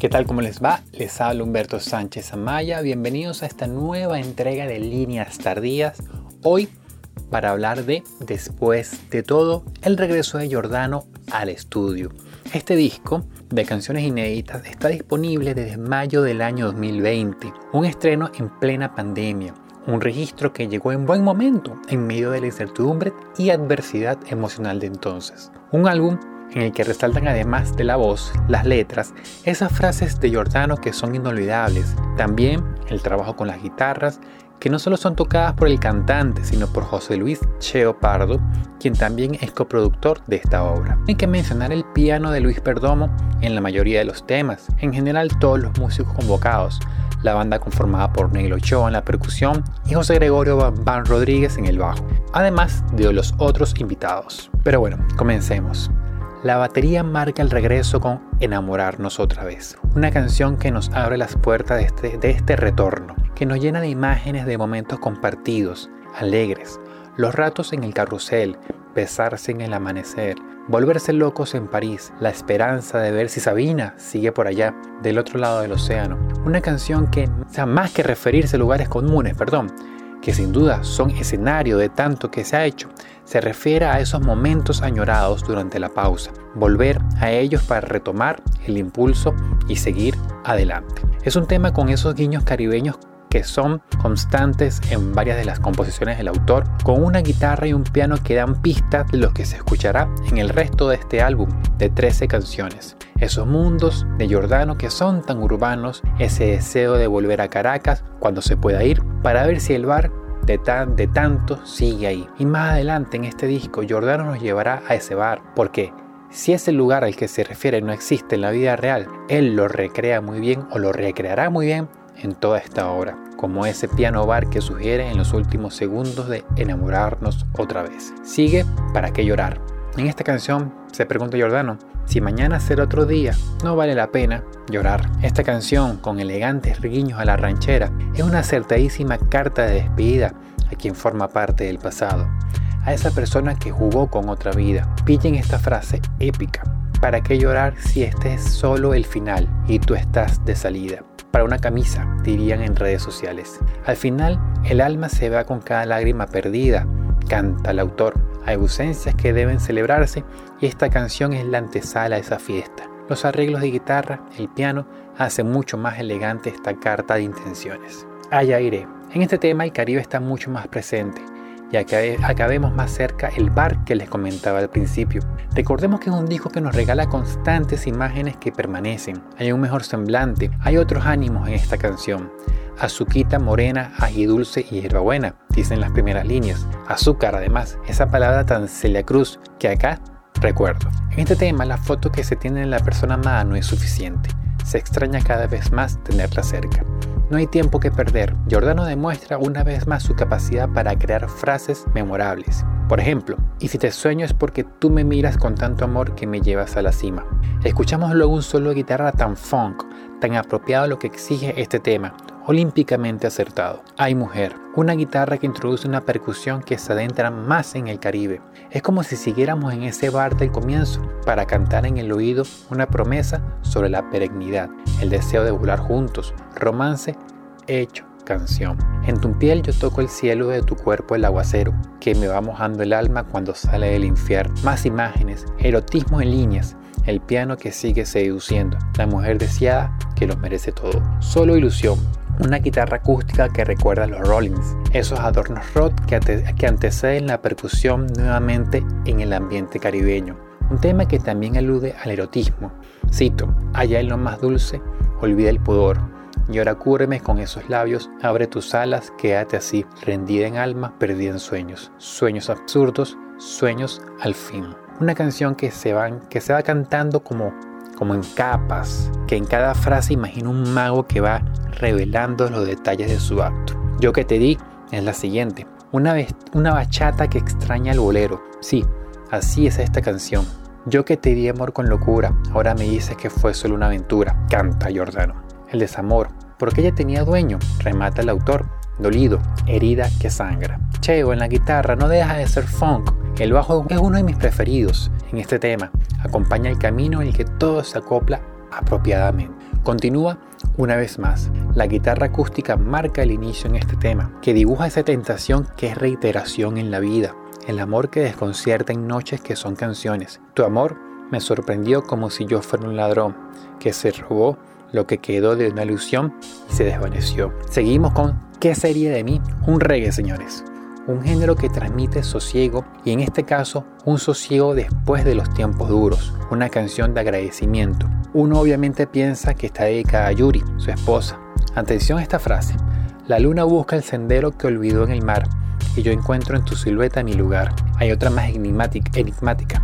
¿Qué tal? ¿Cómo les va? Les habla Humberto Sánchez Amaya. Bienvenidos a esta nueva entrega de Líneas Tardías. Hoy para hablar de Después de todo, el regreso de Giordano al estudio. Este disco de canciones inéditas está disponible desde mayo del año 2020, un estreno en plena pandemia, un registro que llegó en buen momento en medio de la incertidumbre y adversidad emocional de entonces. Un álbum en el que resaltan además de la voz, las letras, esas frases de Giordano que son inolvidables. También el trabajo con las guitarras, que no solo son tocadas por el cantante, sino por José Luis Cheo Pardo, quien también es coproductor de esta obra. Hay que mencionar el piano de Luis Perdomo en la mayoría de los temas, en general todos los músicos convocados, la banda conformada por Neil Ochoa en la percusión y José Gregorio Van Rodríguez en el bajo, además de los otros invitados. Pero bueno, comencemos. La batería marca el regreso con Enamorarnos otra vez, una canción que nos abre las puertas de este, de este retorno, que nos llena de imágenes de momentos compartidos, alegres, los ratos en el carrusel, besarse en el amanecer, volverse locos en París, la esperanza de ver si Sabina sigue por allá, del otro lado del océano. Una canción que, o sea, más que referirse a lugares comunes, perdón, que sin duda son escenario de tanto que se ha hecho, se refiere a esos momentos añorados durante la pausa, volver a ellos para retomar el impulso y seguir adelante. Es un tema con esos guiños caribeños que son constantes en varias de las composiciones del autor, con una guitarra y un piano que dan pistas de lo que se escuchará en el resto de este álbum de 13 canciones. Esos mundos de Giordano que son tan urbanos, ese deseo de volver a Caracas cuando se pueda ir, para ver si el bar de, tan, de tanto sigue ahí. Y más adelante en este disco, Giordano nos llevará a ese bar, porque si ese lugar al que se refiere no existe en la vida real, él lo recrea muy bien o lo recreará muy bien en toda esta obra, como ese piano bar que sugiere en los últimos segundos de enamorarnos otra vez. Sigue para qué llorar. En esta canción se pregunta Giordano, si mañana será otro día, no vale la pena llorar. Esta canción, con elegantes guiños a la ranchera, es una acertadísima carta de despedida a quien forma parte del pasado, a esa persona que jugó con otra vida. Pillen esta frase épica. ¿Para qué llorar si este es solo el final y tú estás de salida? para una camisa, dirían en redes sociales. Al final, el alma se va con cada lágrima perdida, canta el autor. Hay ausencias que deben celebrarse y esta canción es la antesala a esa fiesta. Los arreglos de guitarra, el piano, hacen mucho más elegante esta carta de intenciones. Iré. En este tema el Caribe está mucho más presente que acabemos más cerca el bar que les comentaba al principio. Recordemos que es un disco que nos regala constantes imágenes que permanecen. Hay un mejor semblante, hay otros ánimos en esta canción. Azuquita, morena, dulce y hierbabuena, dicen las primeras líneas. Azúcar, además, esa palabra tan Celia Cruz que acá recuerdo. En este tema, la foto que se tiene en la persona amada no es suficiente. Se extraña cada vez más tenerla cerca. No hay tiempo que perder. Giordano demuestra una vez más su capacidad para crear frases memorables. Por ejemplo, y si te sueño es porque tú me miras con tanto amor que me llevas a la cima. Escuchamos luego un solo de guitarra tan funk, tan apropiado a lo que exige este tema, olímpicamente acertado. Hay mujer, una guitarra que introduce una percusión que se adentra más en el Caribe. Es como si siguiéramos en ese bar del comienzo para cantar en el oído una promesa sobre la perennidad, el deseo de volar juntos, romance hecho canción. En tu piel yo toco el cielo de tu cuerpo el aguacero, que me va mojando el alma cuando sale del infierno. Más imágenes, erotismo en líneas, el piano que sigue seduciendo, la mujer deseada que lo merece todo. Solo ilusión, una guitarra acústica que recuerda a los Rollins, esos adornos rock que, anteceden la percusión nuevamente en el ambiente caribeño. Un tema que también alude al erotismo. Cito, allá en lo más dulce, olvida el pudor. Y ahora cúbreme con esos labios, abre tus alas, quédate así, rendida en alma, perdida en sueños. Sueños absurdos, sueños al fin. Una canción que se, van, que se va cantando como como en capas, que en cada frase imagina un mago que va revelando los detalles de su acto. Yo que te di es la siguiente, una, una bachata que extraña el bolero. Sí, así es esta canción. Yo que te di amor con locura, ahora me dices que fue solo una aventura, canta Giordano. El desamor, porque ella tenía dueño, remata el autor, dolido, herida que sangra. Cheo en la guitarra no deja de ser funk, el bajo es uno de mis preferidos en este tema. Acompaña el camino en el que todo se acopla apropiadamente. Continúa una vez más. La guitarra acústica marca el inicio en este tema, que dibuja esa tentación que es reiteración en la vida, el amor que desconcierta en noches que son canciones. Tu amor me sorprendió como si yo fuera un ladrón, que se robó lo que quedó de una ilusión y se desvaneció. Seguimos con ¿Qué sería de mí? Un reggae, señores un género que transmite sosiego y en este caso un sosiego después de los tiempos duros, una canción de agradecimiento. Uno obviamente piensa que está dedicada a Yuri, su esposa. Atención a esta frase. La luna busca el sendero que olvidó en el mar y yo encuentro en tu silueta mi lugar. Hay otra más enigmática.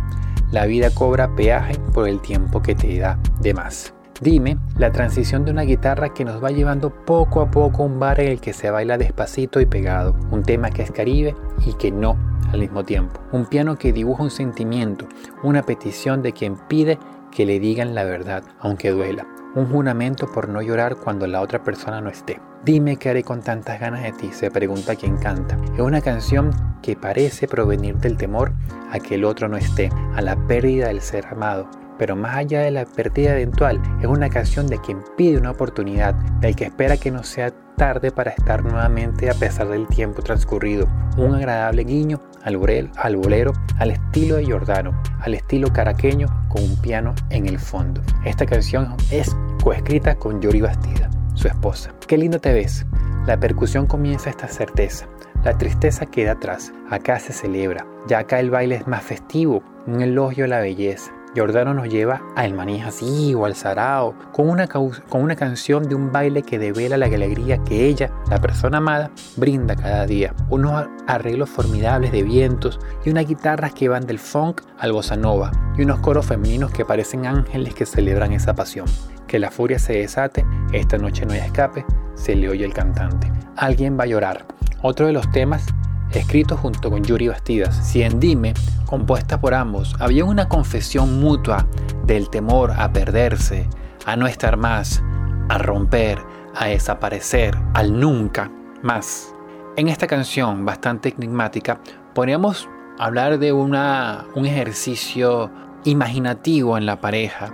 La vida cobra peaje por el tiempo que te da de más. Dime, la transición de una guitarra que nos va llevando poco a poco a un bar en el que se baila despacito y pegado, un tema que es caribe y que no al mismo tiempo, un piano que dibuja un sentimiento, una petición de quien pide que le digan la verdad, aunque duela, un juramento por no llorar cuando la otra persona no esté. Dime qué haré con tantas ganas de ti, se pregunta quien canta. Es una canción que parece provenir del temor a que el otro no esté, a la pérdida del ser amado, pero más allá de la pérdida eventual, es una canción de quien pide una oportunidad, del que espera que no sea tarde para estar nuevamente a pesar del tiempo transcurrido. Un agradable guiño al, al bolero, al estilo de Giordano, al estilo caraqueño con un piano en el fondo. Esta canción es coescrita con Yori Bastida, su esposa. Qué lindo te ves. La percusión comienza esta certeza. La tristeza queda atrás. Acá se celebra. Ya acá el baile es más festivo, un elogio a la belleza. Jordano nos lleva al maní así o al sarao, con una, con una canción de un baile que devela la alegría que ella, la persona amada, brinda cada día. Unos arreglos formidables de vientos y unas guitarras que van del funk al bossa nova y unos coros femeninos que parecen ángeles que celebran esa pasión. Que la furia se desate, esta noche no hay escape, se le oye el cantante. Alguien va a llorar. Otro de los temas escrito junto con Yuri Bastidas. Si en Dime, compuesta por ambos, había una confesión mutua del temor a perderse, a no estar más, a romper, a desaparecer, al nunca más. En esta canción bastante enigmática, podríamos hablar de una, un ejercicio imaginativo en la pareja,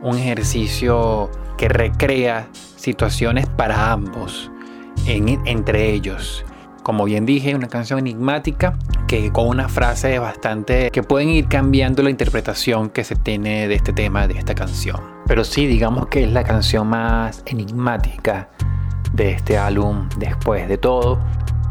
un ejercicio que recrea situaciones para ambos, entre ellos como bien dije, una canción enigmática que con una frase bastante que pueden ir cambiando la interpretación que se tiene de este tema, de esta canción. Pero sí, digamos que es la canción más enigmática de este álbum después de todo.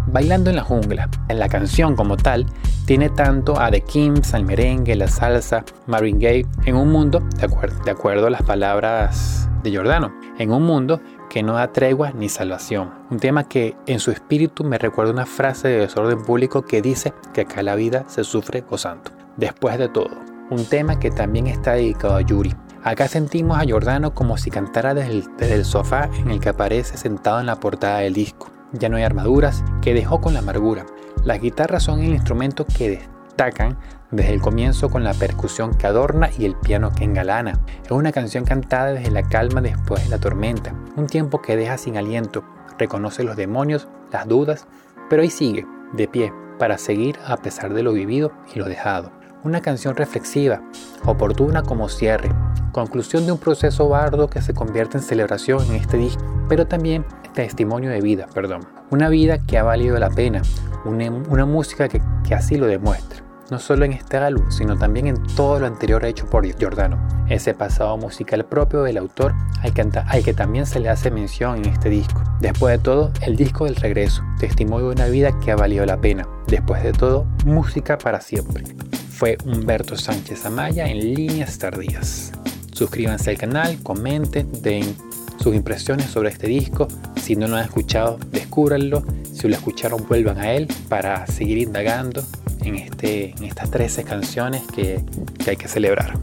Bailando en la jungla, en la canción como tal, tiene tanto a The Kims, al merengue, la salsa, Marvin Gaye, en un mundo, de, acuerdo, de acuerdo a las palabras de Giordano, en un mundo que no da tregua ni salvación. Un tema que en su espíritu me recuerda una frase de desorden público que dice que acá la vida se sufre gozando. Después de todo, un tema que también está dedicado a Yuri. Acá sentimos a Giordano como si cantara desde el, desde el sofá en el que aparece sentado en la portada del disco. Ya no hay armaduras, que dejó con la amargura. Las guitarras son el instrumento que destacan desde el comienzo con la percusión que adorna y el piano que engalana. Es una canción cantada desde la calma después de la tormenta, un tiempo que deja sin aliento, reconoce los demonios, las dudas, pero ahí sigue, de pie, para seguir a pesar de lo vivido y lo dejado. Una canción reflexiva, oportuna como cierre, conclusión de un proceso bardo que se convierte en celebración en este disco, pero también testimonio de vida, perdón. Una vida que ha valido la pena, una, música que, así lo demuestra no solo en este álbum, sino también en todo lo anterior hecho por Giordano. Ese pasado musical propio del autor al que, también se le hace mención en este disco. Después de todo, el disco del regreso, testimonio de una vida que ha valido la pena. Después de todo, música para siempre. Fue Humberto Sánchez Amaya en líneas tardías. Suscríbanse al canal, comenten, den sus impresiones sobre este disco. Si no lo han escuchado, descúbranlo. Si lo escucharon, vuelvan a él para seguir indagando en, este, en estas 13 canciones que, que hay que celebrar.